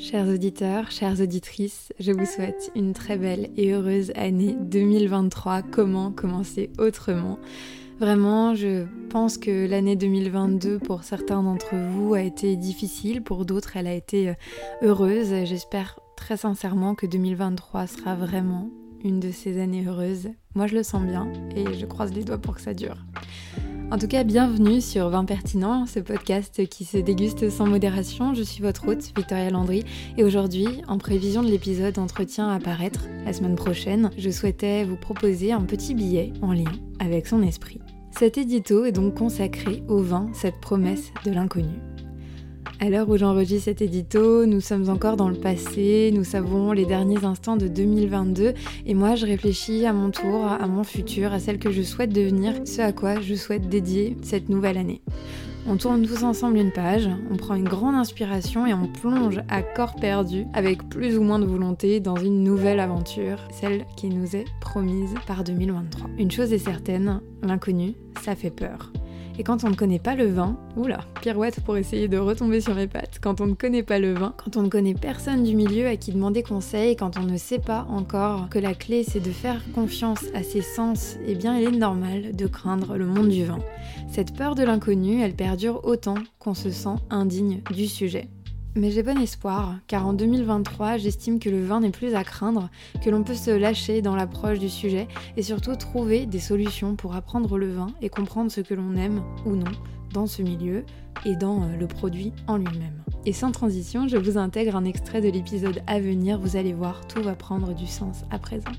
Chers auditeurs, chères auditrices, je vous souhaite une très belle et heureuse année 2023. Comment commencer autrement? Vraiment, je pense que l'année 2022 pour certains d'entre vous a été difficile, pour d'autres elle a été euh, heureuse. J'espère très sincèrement que 2023 sera vraiment une de ces années heureuses. Moi je le sens bien et je croise les doigts pour que ça dure. En tout cas, bienvenue sur Vin Pertinent, ce podcast qui se déguste sans modération. Je suis votre hôte, Victoria Landry, et aujourd'hui, en prévision de l'épisode Entretien à paraître la semaine prochaine, je souhaitais vous proposer un petit billet en lien avec son esprit. Cet édito est donc consacré au vin, cette promesse de l'inconnu. À l'heure où j'enregistre cet édito, nous sommes encore dans le passé, nous savons les derniers instants de 2022 et moi je réfléchis à mon tour, à mon futur, à celle que je souhaite devenir, ce à quoi je souhaite dédier cette nouvelle année. On tourne tous ensemble une page, on prend une grande inspiration et on plonge à corps perdu, avec plus ou moins de volonté, dans une nouvelle aventure, celle qui nous est promise par 2023. Une chose est certaine, l'inconnu, ça fait peur. Et quand on ne connaît pas le vin, oula, pirouette pour essayer de retomber sur mes pattes, quand on ne connaît pas le vin, quand on ne connaît personne du milieu à qui demander conseil, quand on ne sait pas encore que la clé c'est de faire confiance à ses sens, eh bien il est normal de craindre le monde du vin. Cette peur de l'inconnu, elle perdure autant qu'on se sent indigne du sujet. Mais j'ai bon espoir, car en 2023, j'estime que le vin n'est plus à craindre, que l'on peut se lâcher dans l'approche du sujet et surtout trouver des solutions pour apprendre le vin et comprendre ce que l'on aime ou non dans ce milieu et dans euh, le produit en lui-même. Et sans transition, je vous intègre un extrait de l'épisode à venir, vous allez voir, tout va prendre du sens à présent.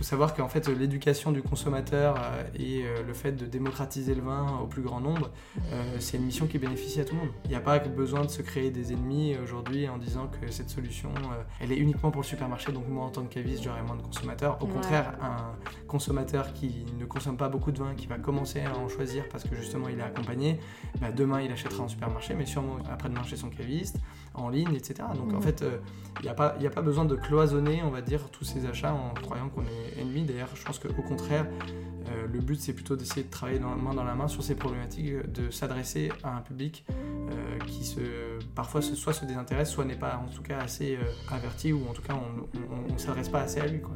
Il faut savoir qu'en fait, l'éducation du consommateur euh, et euh, le fait de démocratiser le vin au plus grand nombre, euh, c'est une mission qui bénéficie à tout le monde. Il n'y a pas besoin de se créer des ennemis aujourd'hui en disant que cette solution, elle est uniquement pour le supermarché, donc moi en tant que caviste, j'aurai moins de consommateurs. Au contraire, un consommateur qui ne consomme pas beaucoup de vin, qui va commencer à en choisir parce que justement il est accompagné, bah, demain il achètera en supermarché, mais sûrement après-demain chez son caviste, en ligne, etc. Donc en fait, il n'y a, pas, a pas besoin de cloisonner, on va dire, tous ces achats en croyant qu'on est ennemi. D'ailleurs, je pense qu'au contraire, euh, le but c'est plutôt d'essayer de travailler dans, main dans la main sur ces problématiques, de s'adresser à un public euh, qui se, parfois soit se désintéresse, soit n'est pas en tout cas assez euh, averti, ou en tout cas on ne s'adresse pas assez à lui. Quoi.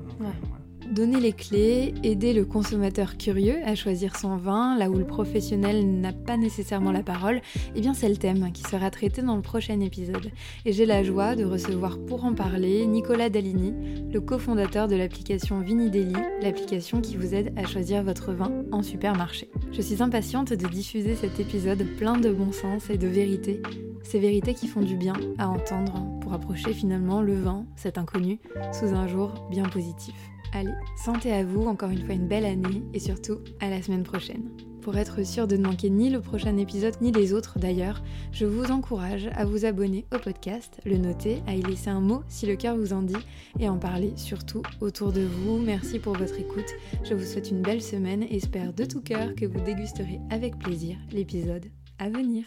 Donner les clés, aider le consommateur curieux à choisir son vin là où le professionnel n'a pas nécessairement la parole, eh bien c'est le thème qui sera traité dans le prochain épisode. Et j'ai la joie de recevoir pour en parler Nicolas Dalini, le cofondateur de l'application Vinideli, l'application qui vous aide à choisir votre vin en supermarché. Je suis impatiente de diffuser cet épisode plein de bon sens et de vérité, ces vérités qui font du bien à entendre pour approcher finalement le vin, cet inconnu, sous un jour bien positif. Allez, santé à vous, encore une fois une belle année et surtout à la semaine prochaine. Pour être sûr de ne manquer ni le prochain épisode ni les autres d'ailleurs, je vous encourage à vous abonner au podcast, le noter, à y laisser un mot si le cœur vous en dit et en parler surtout autour de vous. Merci pour votre écoute. Je vous souhaite une belle semaine et espère de tout cœur que vous dégusterez avec plaisir l'épisode à venir.